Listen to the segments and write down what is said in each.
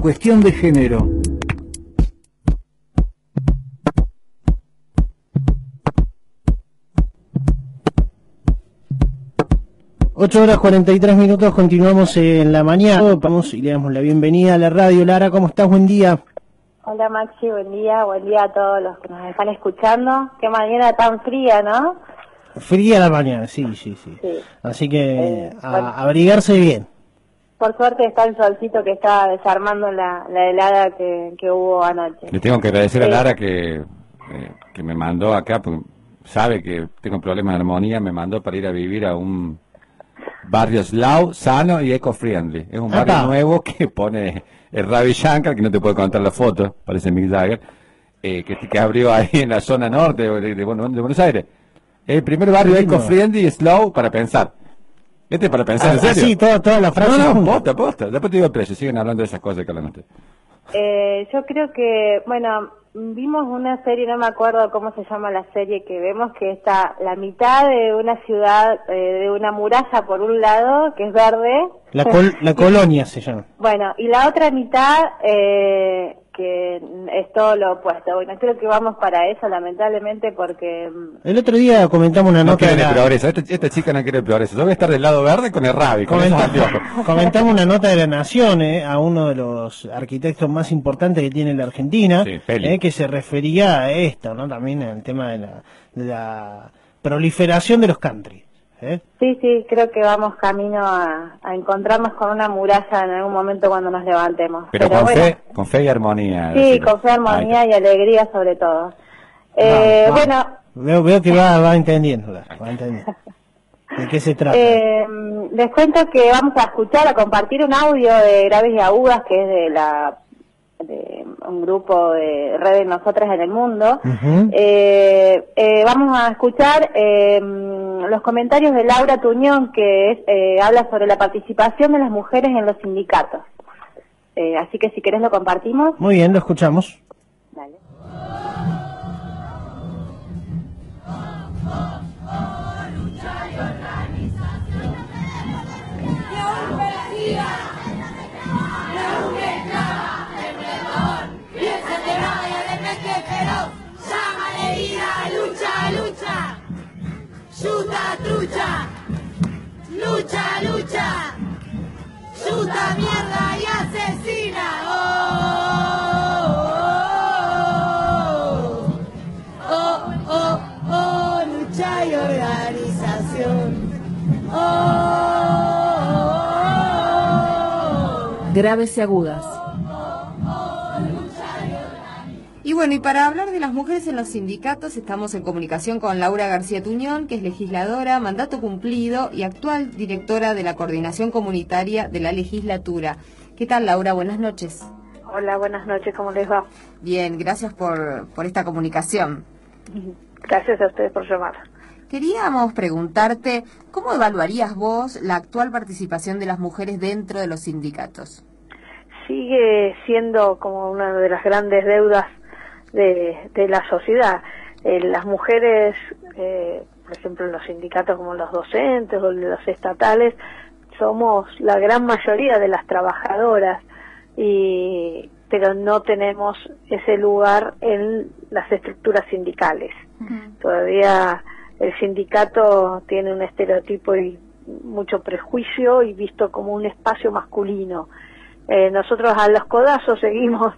Cuestión de género. Ocho horas 43 minutos, continuamos en la mañana. Vamos y le damos la bienvenida a la radio. Lara, ¿cómo estás? Buen día. Hola Maxi, buen día, buen día a todos los que nos están escuchando. Qué mañana tan fría, ¿no? Fría la mañana, sí, sí, sí. Sí. Así que Eh, a- bueno. abrigarse bien. Por suerte está el solcito que está desarmando la, la helada que, que hubo anoche. Le tengo que agradecer a. Lara que, eh, que me mandó acá, porque sabe que tengo problemas de armonía, me mandó para ir a vivir a un barrio slow, sano y eco-friendly. Es un barrio nuevo que pone el Ravi Shankar, que no te puedo contar la foto, parece Mick Jagger, eh, que, que abrió ahí en la zona norte de, de- bueno, de Buenos Aires. Es el primer barrio eco-friendly y slow para pensar. Este es para pensar, ¿en serio? Así, toda, toda la frase. no, no, posta, posta. Después te digo el precio, siguen hablando de esas cosas que hablan ustedes. Eh, yo creo que, bueno, vimos una serie, no me acuerdo cómo se llama la serie que vemos, que está la mitad de una ciudad, eh, de una muralla por un lado, que es verde. La, col- la colonia se llama. Bueno, y la otra mitad, eh, que es todo lo opuesto. Bueno, creo que vamos para eso, lamentablemente, porque... mm, El otro día comentamos una No nota de quieren el la, progreso. Esta, esta chica no quiere el progreso. Yo voy a estar del lado verde con el Rabi, con Comenta- comentamos una nota de la Nación eh, a uno de los arquitectos más importantes que tiene la Argentina, Sí, eh, que se refería a esto, ¿no? También al tema de la, de la proliferación de los country. ¿Eh? Sí, sí, creo que vamos camino a, a encontrarnos con una muralla en algún momento cuando nos levantemos. Pero, con, bueno, fe, con fe y armonía. sí, decirlo. con fe, armonía y alegría sobre todo. Eh, bueno, Veo, veo que va, va entendiendo, va entendiendo. ¿De qué se trata? eh, les cuento que vamos a escuchar, a compartir un audio de Graves y Agudas, que es de la de un grupo de redes Nosotras en el Mundo. Eh, eh, vamos a escuchar eh, los comentarios de Laura Tuñón, que es, eh, habla sobre la participación de las mujeres en los sindicatos. Eh, así que si querés lo compartimos. Muy bien, lo escuchamos. Chuta trucha, lucha, lucha, chuta mierda y asesina. Oh, oh, oh, oh, oh, lucha y organización. Oh, oh, oh, oh. graves y agudas. Bueno, y para hablar de las mujeres en los sindicatos, estamos en comunicación con Laura García Tuñón, que es legisladora, mandato cumplido y actual directora de la Coordinación Comunitaria de la Legislatura. ¿Qué tal, Laura? Buenas noches. Hola, buenas noches, ¿cómo les va? Bien, gracias por, por esta comunicación. Gracias a ustedes por llamar. Queríamos preguntarte, ¿cómo evaluarías vos la actual participación de las mujeres dentro de los sindicatos? Sigue siendo como una de las grandes deudas de, de la sociedad. Eh, las mujeres, eh, por ejemplo, en los sindicatos como los docentes o los estatales, somos la gran mayoría de las trabajadoras, y, pero no tenemos ese lugar en las estructuras sindicales. Todavía el sindicato tiene un estereotipo y mucho prejuicio y visto como un espacio masculino. Eh, nosotros a los codazos seguimos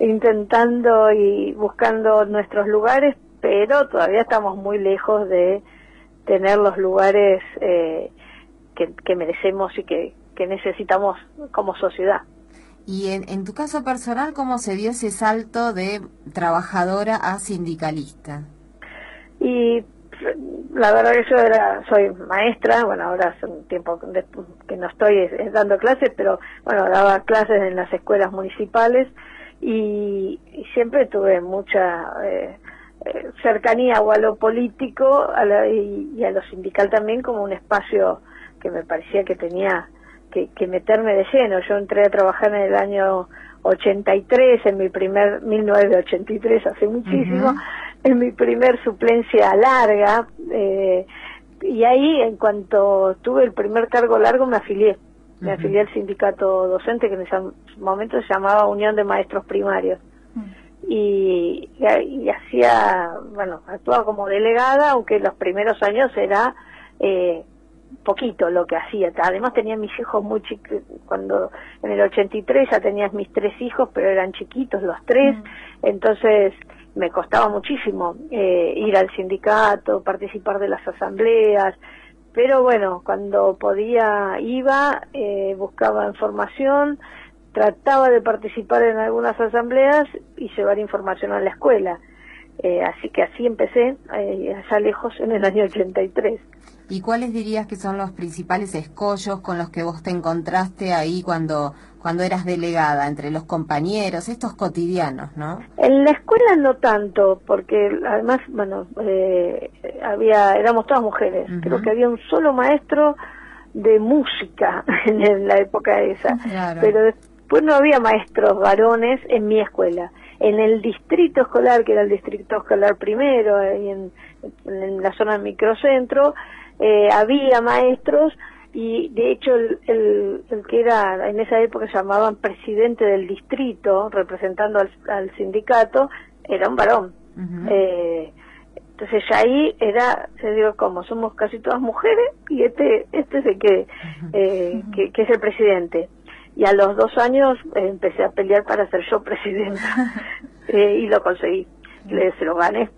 intentando y buscando nuestros lugares, pero todavía estamos muy lejos de tener los lugares eh, que, que merecemos y que, que necesitamos como sociedad. Y en, en tu caso personal, ¿cómo se dio ese salto de trabajadora a sindicalista? Y la verdad que yo era, soy maestra, bueno, ahora hace un tiempo que no estoy dando clases, pero bueno, daba clases en las escuelas municipales y, siempre tuve mucha eh, eh, cercanía o a lo político y, a lo sindical también como un espacio que me parecía que tenía que, meterme de lleno. Yo entré a trabajar en el año 83, en mi primer, 1983, hace muchísimo. En mi primer suplencia larga, eh, y ahí en cuanto tuve el primer cargo largo me afilié. Me afilié al sindicato docente que en ese momento se llamaba Unión de Maestros Primarios. Y, y, y hacía, bueno, actuaba como delegada, aunque los primeros años era eh, poquito lo que hacía. Además tenía mis hijos muy chiquitos, cuando en el 83 ya tenías mis tres hijos, pero eran chiquitos los tres, entonces me costaba muchísimo eh, ir al sindicato, participar de las asambleas, pero bueno, cuando podía iba, eh, buscaba información, trataba de participar en algunas asambleas y llevar información a la escuela. Eh, así que así empecé, eh, allá lejos, en el año 83. ¿Y cuáles dirías que son los principales escollos con los que vos te encontraste ahí cuando, cuando eras delegada, entre los compañeros, estos cotidianos, ¿no? En la escuela no tanto, porque además, bueno, eh, había, éramos todas mujeres. Ujú. Creo que había un solo maestro de música en la época esa. Claro. Pero después no había maestros varones en mi escuela. En el distrito escolar, que era el distrito escolar primero, ahí en, en la zona del microcentro, eh, había maestros y de hecho el, el, el que era en esa época llamaban presidente del distrito representando al, al sindicato era un varón. Eh, entonces ya ahí era se digo como somos casi todas mujeres y este este es el que, eh, que que es el presidente. Y a los dos años eh, empecé a pelear para ser yo presidenta. Eh, y lo conseguí. Le se lo gané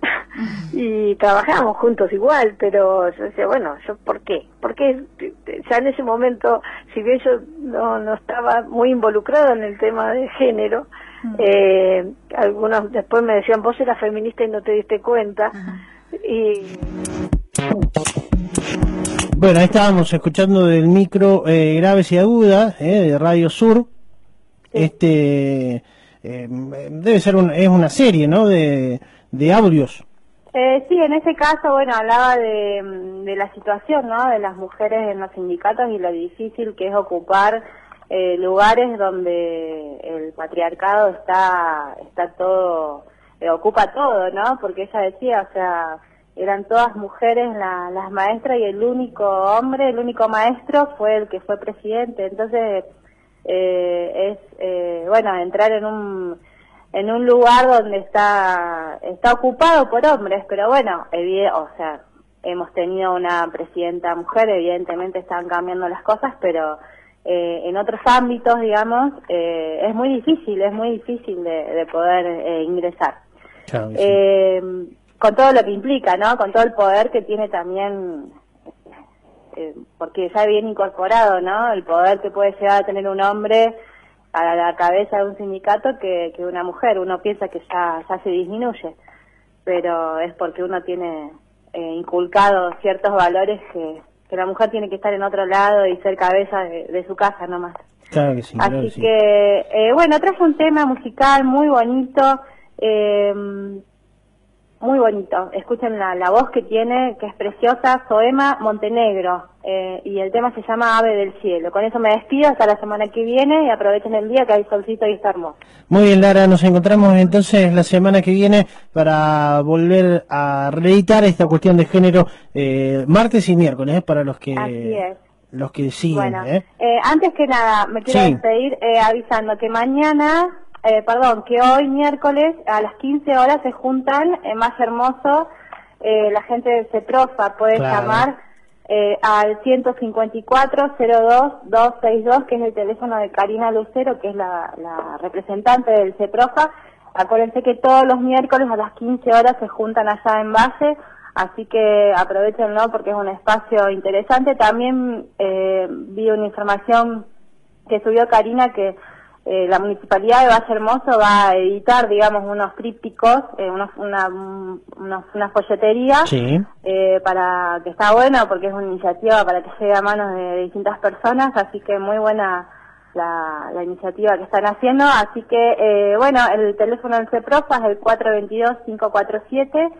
y trabajábamos juntos igual pero yo decía bueno yo por qué porque ya en ese momento si bien yo no no estaba muy involucrado en el tema de género eh, algunos después me decían vos eras feminista y no te diste cuenta y Bueno, ahí estábamos escuchando del micro eh, Graves y Agudas eh, de Radio Sur. Este eh, debe ser un, es una serie, ¿no? De, de audios. Eh, sí, en ese caso, bueno, hablaba de, de la situación, ¿no? De las mujeres en los sindicatos y lo difícil que es ocupar eh, lugares donde el patriarcado está, está todo, eh, ocupa todo, ¿no? Porque ella decía, o sea, eran todas mujeres la- las maestras y el único hombre, el único maestro fue el que fue presidente. Entonces, eh, es, eh, bueno, entrar en un en un lugar donde está está ocupado por hombres, pero bueno, o sea, hemos tenido una presidenta mujer, evidentemente están cambiando las cosas, pero eh, en otros ámbitos, digamos, eh, es muy difícil, es muy difícil de, de poder eh, ingresar. Claro sí. Eh, con todo lo que implica, ¿no? Con todo el poder que tiene también, eh, porque ya viene incorporado, ¿no? El poder que puede llegar a tener un hombre a la cabeza de un sindicato que, que una mujer. Uno piensa que ya, ya se disminuye, pero es porque uno tiene eh, inculcado ciertos valores que, que la mujer tiene que estar en otro lado y ser cabeza de, de su casa nomás. Claro que sí. claro Así que sí. que, eh, bueno, traje un tema musical muy bonito, eh, muy bonito. Escuchen la, la voz que tiene, que es preciosa, Soema Montenegro, eh, y el tema se llama Ave del Cielo. Con eso me despido hasta la semana que viene y aprovechen el día que hay solcito y está hermoso. Muy bien, Lara, nos encontramos entonces la semana que viene para volver a reeditar esta cuestión de género eh, martes y miércoles, eh, para los que Así es. los que siguen. Bueno, ¿eh? eh, antes que nada, me quiero Sí. despedir eh, avisando que mañana, eh, perdón, que hoy miércoles a las 15 horas se juntan en Más Hermoso, eh, la gente de CEPROFA puede Claro. llamar eh, al 154-02-262, que es el teléfono de Karina Lucero, que es la, la representante del CEPROFA. Acuérdense que todos los miércoles a las 15 horas se juntan allá en base, así que aprovechenlo porque es un espacio interesante. También eh, vi una información que subió Karina que eh, la municipalidad de Valle Hermoso va a editar, digamos, unos trípticos, eh, unos, una, un- unos- una folletería Sí. eh, para que está bueno porque es una iniciativa para que llegue a manos de distintas personas, así que muy buena la, la iniciativa que están haciendo. Así que, eh, bueno, el teléfono del CEPROFA es el 422-547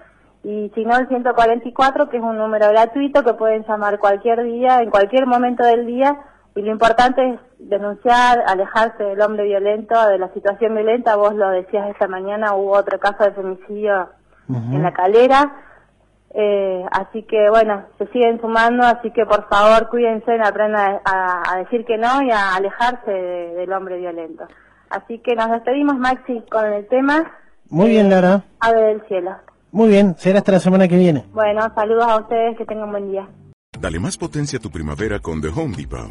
y si no el 144, que es un número gratuito que pueden llamar cualquier día, en cualquier momento del día. Y lo importante es denunciar, alejarse del hombre violento, de la situación violenta. Vos lo decías esta mañana, hubo otro caso de femicidio en la calera. Eh, así que bueno, se siguen sumando, así que por favor cuídense, aprendan a, a decir que no y a alejarse de- del hombre violento. Así que nos despedimos Maxi con el tema Muy bien, Lara. Ave del Cielo. Muy bien, será hasta la semana que viene. Bueno, saludos a ustedes, que tengan buen día. Dale más potencia a tu primavera con The Home Depot.